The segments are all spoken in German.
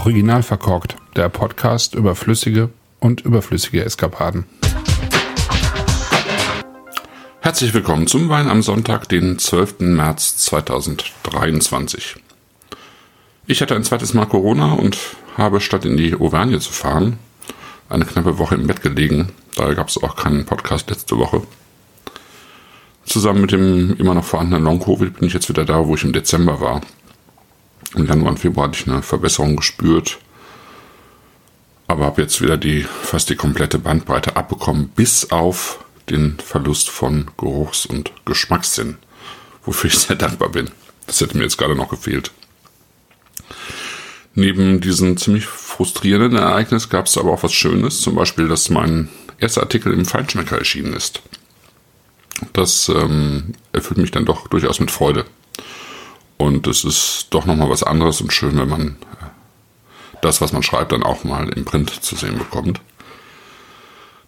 Original verkorkt, der Podcast über flüssige und überflüssige Eskapaden. Herzlich willkommen zum Wein am Sonntag, den 12. März 2023. Ich hatte ein zweites Mal Corona und habe statt in die Auvergne zu fahren, eine knappe Woche im Bett gelegen. Daher gab es auch keinen Podcast letzte Woche. Zusammen mit dem immer noch vorhandenen Long-Covid bin ich jetzt wieder da, wo ich im Dezember war. Im Januar und Februar hatte ich eine Verbesserung gespürt, aber habe jetzt wieder die fast die komplette Bandbreite abbekommen, bis auf den Verlust von Geruchs- und Geschmackssinn, wofür ich sehr dankbar bin. Das hätte mir jetzt gerade noch gefehlt. Neben diesem ziemlich frustrierenden Ereignis gab es aber auch was Schönes, zum Beispiel, dass mein erster Artikel im Feinschmecker erschienen ist. Das ähm, erfüllt mich dann doch durchaus mit Freude. Und es ist doch nochmal was anderes und schön, wenn man äh, das, was man schreibt, dann auch mal im Print zu sehen bekommt.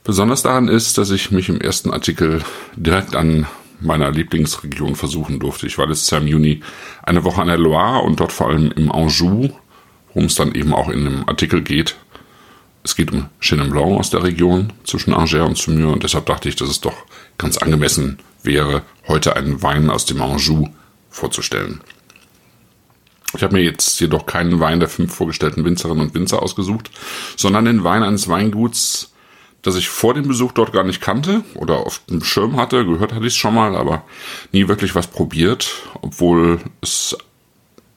Besonders daran ist, dass ich mich im ersten Artikel direkt an meiner Lieblingsregion versuchen durfte. Ich war letztes Jahr im Juni eine Woche an der Loire und dort vor allem im Anjou, worum es dann eben auch in einem Artikel geht. Es geht um Chenin Blanc aus der Region zwischen Angers und Saumur und deshalb dachte ich, dass es doch ganz angemessen wäre, heute einen Wein aus dem Anjou vorzustellen. Ich habe mir jetzt jedoch keinen Wein der fünf vorgestellten Winzerinnen und Winzer ausgesucht, sondern den Wein eines Weinguts, das ich vor dem Besuch dort gar nicht kannte oder auf dem Schirm hatte. Gehört hatte ich es schon mal, aber nie wirklich was probiert, obwohl es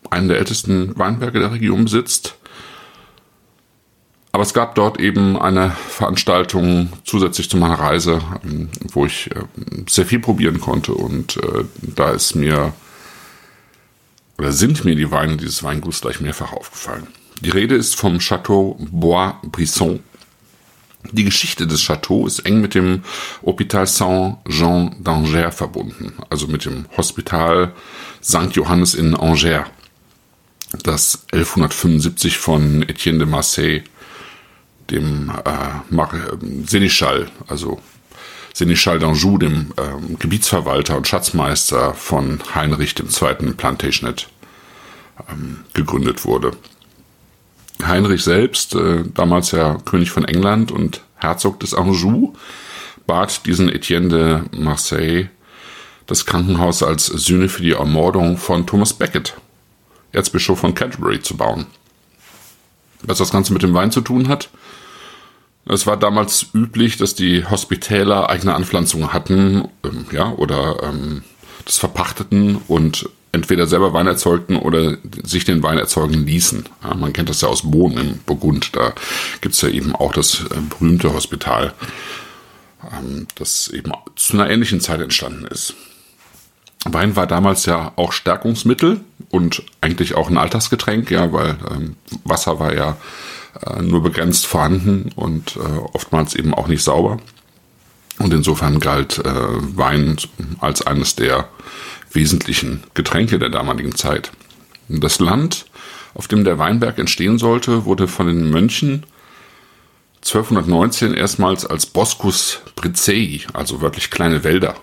einen der ältesten Weinberge der Region besitzt. Aber es gab dort eben eine Veranstaltung zusätzlich zu meiner Reise, ähm, wo ich ähm, sehr viel probieren konnte und äh, da ist mir oder sind mir die Weine dieses Weinguts gleich mehrfach aufgefallen. Die Rede ist vom Château Bois-Brisson. Die Geschichte des Châteaux ist eng mit dem Hôpital Saint-Jean d'Angers verbunden, also mit dem Hospital St. Johannes in Angers, das 1175 von Etienne de Marseille, dem äh, Seneschall, also Seneschal d'Anjou, dem ähm, Gebietsverwalter und Schatzmeister von Heinrich II. Plantagenet, ähm, gegründet wurde. Heinrich selbst, äh, damals ja König von England und Herzog des Anjou, bat diesen Etienne de Marseille, das Krankenhaus als Sühne für die Ermordung von Thomas Becket, Erzbischof von Canterbury, zu bauen. Was das Ganze mit dem Wein zu tun hat, es war damals üblich, dass die Hospitäler eigene Anpflanzungen hatten, ähm, ja, oder ähm, das verpachteten und entweder selber Wein erzeugten oder sich den Wein erzeugen ließen. Ja, man kennt das ja aus Bohnen im Burgund, da gibt's ja eben auch das äh, berühmte Hospital, ähm, das eben zu einer ähnlichen Zeit entstanden ist. Wein war damals ja auch Stärkungsmittel und eigentlich auch ein Alltagsgetränk, ja, weil ähm, Wasser war ja nur begrenzt vorhanden und äh, oftmals eben auch nicht sauber. Und insofern galt äh, Wein als eines der wesentlichen Getränke der damaligen Zeit. Das Land, auf dem der Weinberg entstehen sollte, wurde von den Mönchen 1219 erstmals als Boscus Bricei, also wörtlich kleine Wälder,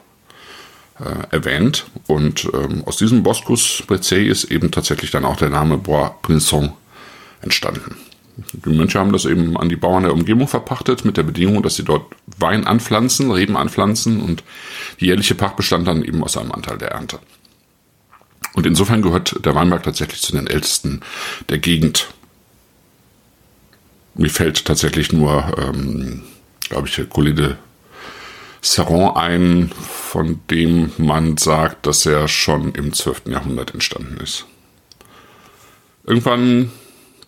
äh, erwähnt. Und ähm, aus diesem Boscus Bricei ist eben tatsächlich dann auch der Name Bois Brisson entstanden. Die Mönche haben das eben an die Bauern der Umgebung verpachtet, mit der Bedingung, dass sie dort Wein anpflanzen, Reben anpflanzen und die jährliche Pacht bestand dann eben aus einem Anteil der Ernte. Und insofern gehört der Weinberg tatsächlich zu den ältesten der Gegend. Mir fällt tatsächlich nur, ähm, glaube ich, Collet de Serron ein, von dem man sagt, dass er schon im 12. Jahrhundert entstanden ist. Irgendwann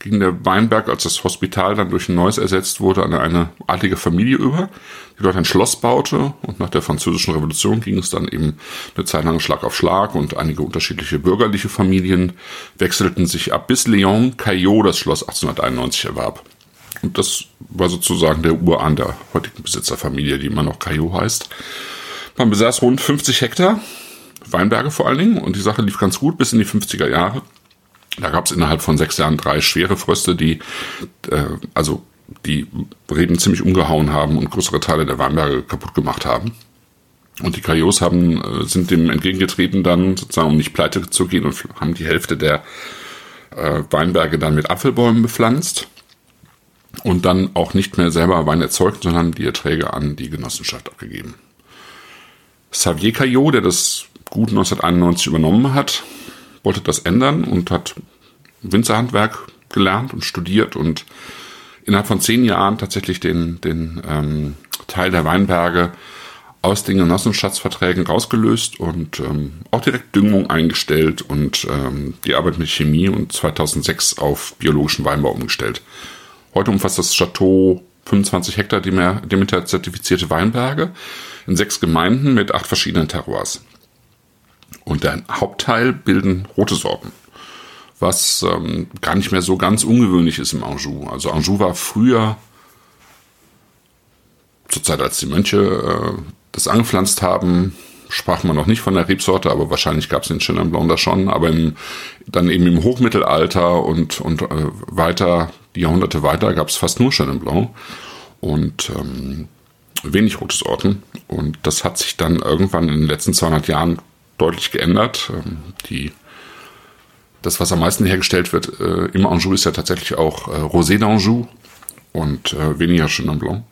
ging der Weinberg, als das Hospital dann durch ein neues ersetzt wurde, an eine adlige Familie über, die dort ein Schloss baute. Und nach der Französischen Revolution ging es dann eben eine Zeit lang Schlag auf Schlag und einige unterschiedliche bürgerliche Familien wechselten sich ab, bis Léon Caillot das Schloss 1891 erwarb. Und das war sozusagen der Urahn der heutigen Besitzerfamilie, die immer noch Caillot heißt. Man besaß rund 50 Hektar, Weinberge vor allen Dingen, und die Sache lief ganz gut bis in die 50er Jahre. Da gab es innerhalb von sechs Jahren drei schwere Fröste, die äh, also die Reben ziemlich umgehauen haben und größere Teile der Weinberge kaputt gemacht haben. Und die Kajos haben, äh, sind dem entgegengetreten dann, sozusagen, um nicht pleite zu gehen und haben die Hälfte der äh, Weinberge dann mit Apfelbäumen bepflanzt und dann auch nicht mehr selber Wein erzeugt, sondern die Erträge an die Genossenschaft abgegeben. Xavier Caillot, der das gut 1991 übernommen hat, wollte das ändern und hat Winzerhandwerk gelernt und studiert und innerhalb von zehn Jahren tatsächlich den, den ähm, Teil der Weinberge aus den Genossenschaftsverträgen rausgelöst und ähm, auch direkt Düngung eingestellt und ähm, die Arbeit mit Chemie und 2006 auf biologischen Weinbau umgestellt. Heute umfasst das Chateau 25 Hektar Demeter zertifizierte Weinberge in sechs Gemeinden mit acht verschiedenen Terroirs. Und der Hauptteil bilden rote Sorten, was ähm, gar nicht mehr so ganz ungewöhnlich ist im Anjou. Also Anjou war früher, zur Zeit als die Mönche äh, das angepflanzt haben, sprach man noch nicht von der Rebsorte, aber wahrscheinlich gab es den Chenin Blanc da schon. Aber im, dann eben im Hochmittelalter und, und äh, weiter, die Jahrhunderte weiter, gab es fast nur Chenin Blanc und ähm, wenig rote Sorten. Und das hat sich dann irgendwann in den letzten 200 Jahren deutlich geändert. Ähm, die, das, was am meisten hergestellt wird äh, im Anjou, ist ja tatsächlich auch äh, Rosé d'Anjou und äh, weniger Chenin Blanc.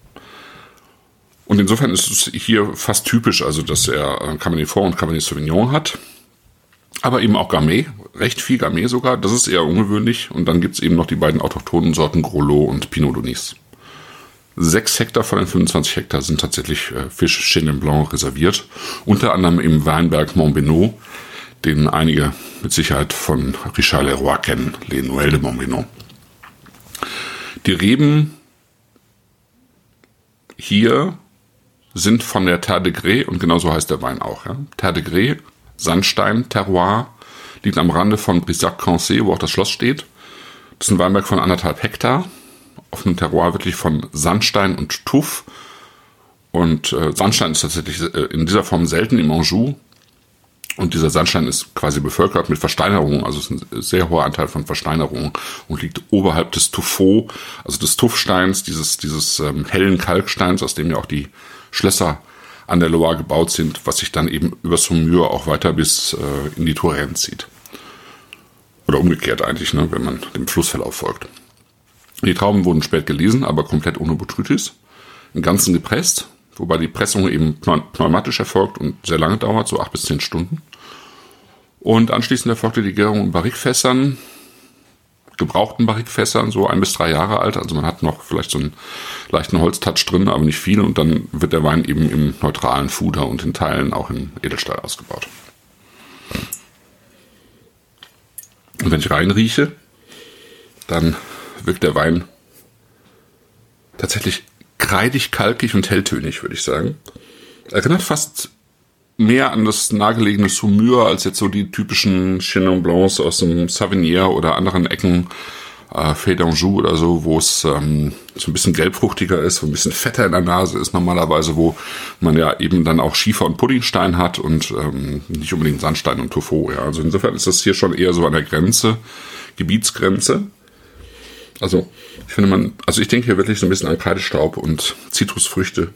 Und insofern ist es hier fast typisch, also dass er äh, Cabernet Franc und Cabernet Sauvignon hat. Aber eben auch Gamay, recht viel Gamay sogar, das ist eher ungewöhnlich. Und dann gibt es eben noch die beiden autochthonen Sorten Grolot und Pinot Donis. Sechs Hektar von den 25 Hektar sind tatsächlich äh, für Chenin Blanc reserviert. Unter anderem im Weinberg Montbenoit, den einige mit Sicherheit von Richard Leroy kennen, Les Noël de Montbenoit. Die Reben hier sind von der Terre de Grès, und genauso heißt der Wein auch, ja. Terre de Grès, Sandstein, Terroir, liegt am Rande von Brissac-Cancé, wo auch das Schloss steht. Das ist ein Weinberg von anderthalb Hektar, auf einem Terroir wirklich von Sandstein und Tuff. Und äh, Sandstein ist tatsächlich äh, in dieser Form selten im Anjou. Und dieser Sandstein ist quasi bevölkert mit Versteinerungen, also ist ein sehr hoher Anteil von Versteinerungen und liegt oberhalb des Tuffeau, also des Tuffsteins, dieses, dieses ähm, hellen Kalksteins, aus dem ja auch die Schlösser an der Loire gebaut sind, was sich dann eben über Saumur auch weiter bis äh, in die Touraine zieht. Oder umgekehrt eigentlich, ne, wenn man dem Flussverlauf folgt. Die Trauben wurden spät gelesen, aber komplett ohne Botrytis. Im Ganzen gepresst, wobei die Pressung eben pneumatisch erfolgt und sehr lange dauert, so acht bis zehn Stunden. Und anschließend erfolgte die Gärung in Barrikfässern, gebrauchten Barrikfässern, so ein bis drei Jahre alt. Also man hat noch vielleicht so einen leichten Holztouch drin, aber nicht viel. Und dann wird der Wein eben im neutralen Fuder und in Teilen auch im Edelstahl ausgebaut. Und wenn ich reinrieche, dann wirkt der Wein tatsächlich kreidig, kalkig und helltönig, würde ich sagen. Erinnert fast mehr an das nahegelegene Saumur als jetzt so die typischen Chenin Blancs aus dem Savinier oder anderen Ecken, äh, d'Anjou oder so, wo es ähm, so ein bisschen gelbfruchtiger ist, wo ein bisschen fetter in der Nase ist normalerweise, wo man ja eben dann auch Schiefer und Puddingstein hat und ähm, nicht unbedingt Sandstein und Tofu. Ja. Also insofern ist das hier schon eher so an der Grenze, Gebietsgrenze. Also ich finde man, also ich denke hier wirklich so ein bisschen an Kreidestaub und Zitrusfrüchte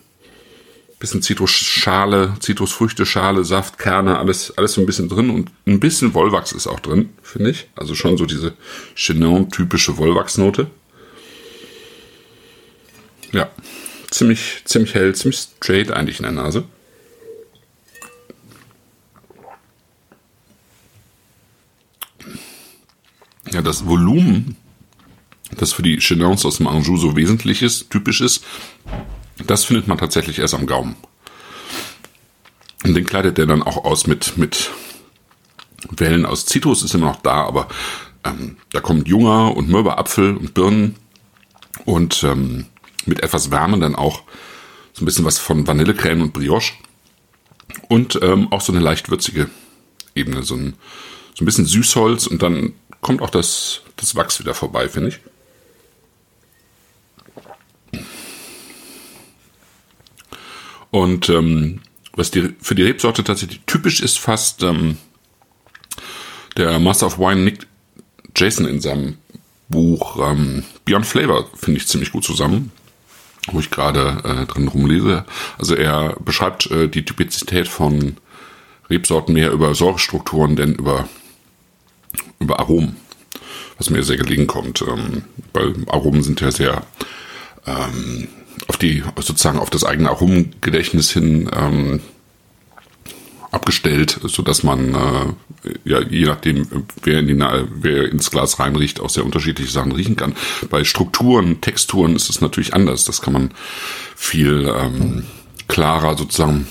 bisschen Zitrusschale, Zitrusfrüchte, Schale, Saft, Kerne, alles, alles so ein bisschen drin und ein bisschen Wollwachs ist auch drin, finde ich. Also schon so diese Chenin-typische Wollwachsnote. Ja, ziemlich, ziemlich hell, ziemlich straight eigentlich in der Nase. Ja, das Volumen, das für die Chenins aus dem Anjou so wesentlich ist, typisch ist, das findet man tatsächlich erst am Gaumen. Und den kleidet er dann auch aus mit, mit Wellen aus Zitrus, ist immer noch da, aber ähm, da kommt junger und mürber Apfel und Birnen und ähm, mit etwas Wärme dann auch so ein bisschen was von Vanillecreme und Brioche und ähm, auch so eine leicht würzige Ebene, so ein, so ein bisschen Süßholz und dann kommt auch das, das Wachs wieder vorbei, finde ich. Und ähm, was die, für die Rebsorte tatsächlich typisch ist, fast ähm, der Master of Wine Nick Jason in seinem Buch ähm, Beyond Flavor finde ich ziemlich gut zusammen, wo ich gerade äh, drin rumlese. Also er beschreibt äh, die Typizität von Rebsorten mehr über Säurestrukturen, denn über, über Aromen. was mir sehr gelegen kommt. Ähm, weil Aromen sind ja sehr ähm, die, sozusagen auf das eigene Aromengedächtnis hin ähm, abgestellt, so dass man äh, ja je nachdem wer, in die, wer ins Glas reinriecht auch sehr unterschiedliche Sachen riechen kann. Bei Strukturen, Texturen ist es natürlich anders. Das kann man viel ähm, klarer sozusagen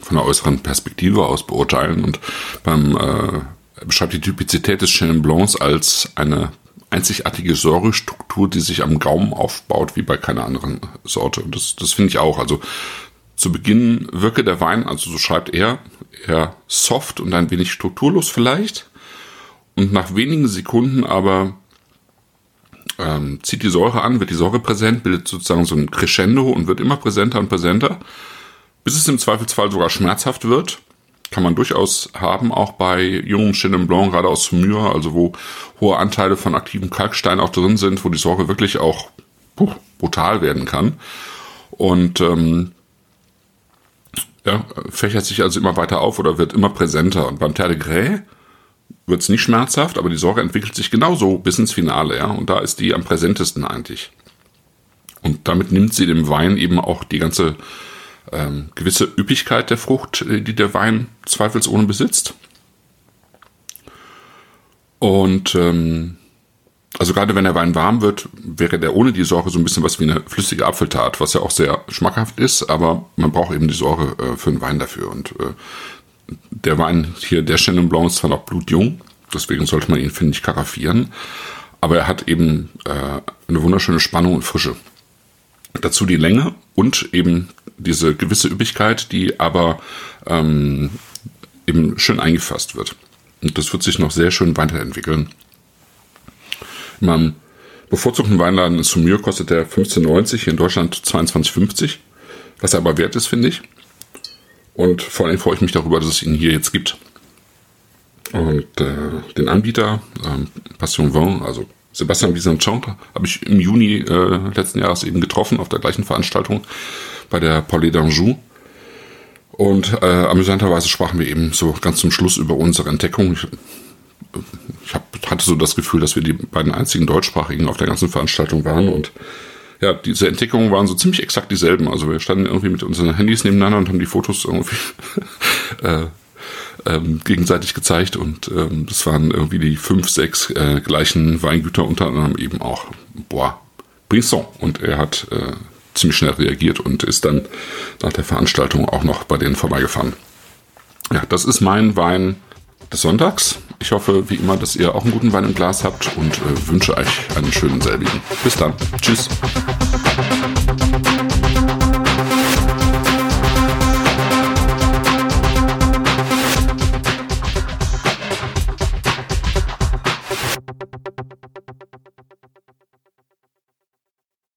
von der äußeren Perspektive aus beurteilen und beim äh, beschreibt die Typizität des Chenin Blancs als eine einzigartige Säurestruktur, die sich am Gaumen aufbaut, wie bei keiner anderen Sorte. Und das, das finde ich auch. Also zu Beginn wirke der Wein, also so schreibt er, eher soft und ein wenig strukturlos vielleicht. Und nach wenigen Sekunden aber ähm, zieht die Säure an, wird die Säure präsent, bildet sozusagen so ein Crescendo und wird immer präsenter und präsenter, bis es im Zweifelsfall sogar schmerzhaft wird. Kann man durchaus haben, auch bei jungem Chenin Blanc, gerade aus Saumur, also wo hohe Anteile von aktivem Kalkstein auch drin sind, wo die Säure wirklich auch puh, brutal werden kann. Und ähm, ja, fächert sich also immer weiter auf oder wird immer präsenter. Und beim Terre de Grès wird es nicht schmerzhaft, aber die Sorge entwickelt sich genauso bis ins Finale, ja. Und da ist die am präsentesten eigentlich. Und damit nimmt sie dem Wein eben auch die ganze ähm, gewisse Üppigkeit der Frucht, äh, die der Wein zweifelsohne besitzt. Und ähm, also gerade wenn der Wein warm wird, wäre der ohne die Säure so ein bisschen was wie eine flüssige Apfeltat, was ja auch sehr schmackhaft ist, aber man braucht eben die Säure äh, für den Wein dafür. Und äh, der Wein hier, der Chenin Blanc, ist zwar noch blutjung, deswegen sollte man ihn, finde ich, karaffieren, aber er hat eben äh, eine wunderschöne Spannung und Frische. Dazu die Länge und eben diese gewisse Üppigkeit, die aber ähm, eben schön eingefasst wird. Und das wird sich noch sehr schön weiterentwickeln. In meinem bevorzugten Weinladen in Saumur kostet der 15,90, hier in Deutschland 22,50. Was er aber wert ist, finde ich. Und vor allem freue ich mich darüber, dass es ihn hier jetzt gibt. Und äh, den Anbieter, äh, Passion Vin, also Sebastian Visanchon, habe ich im Juni äh, letzten Jahres eben getroffen auf der gleichen Veranstaltung bei der Palais d'Anjou. Und äh, amüsanterweise sprachen wir eben so ganz zum Schluss über unsere Entdeckung. Ich, ich hab, hatte so das Gefühl, dass wir die beiden einzigen deutschsprachigen auf der ganzen Veranstaltung waren und ja, diese Entdeckungen waren so ziemlich exakt dieselben. Also wir standen irgendwie mit unseren Handys nebeneinander und haben die Fotos irgendwie äh, ähm, gegenseitig gezeigt und ähm, das waren irgendwie die fünf, sechs äh, gleichen Weingüter, unter anderem eben auch Bois Brisson. Und er hat äh, ziemlich schnell reagiert und ist dann nach der Veranstaltung auch noch bei denen vorbeigefahren. Ja, das ist mein Wein des Sonntags. Ich hoffe, wie immer, dass ihr auch einen guten Wein im Glas habt und äh, wünsche euch einen schönen selbigen. Bis dann. Tschüss.